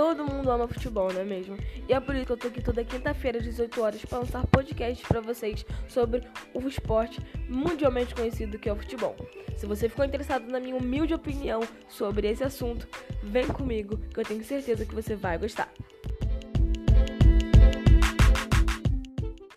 Todo mundo ama futebol, não é mesmo? E é por isso que eu tô aqui toda quinta-feira às 18 horas para lançar podcasts para vocês sobre o esporte mundialmente conhecido que é o futebol. Se você ficou interessado na minha humilde opinião sobre esse assunto, vem comigo que eu tenho certeza que você vai gostar.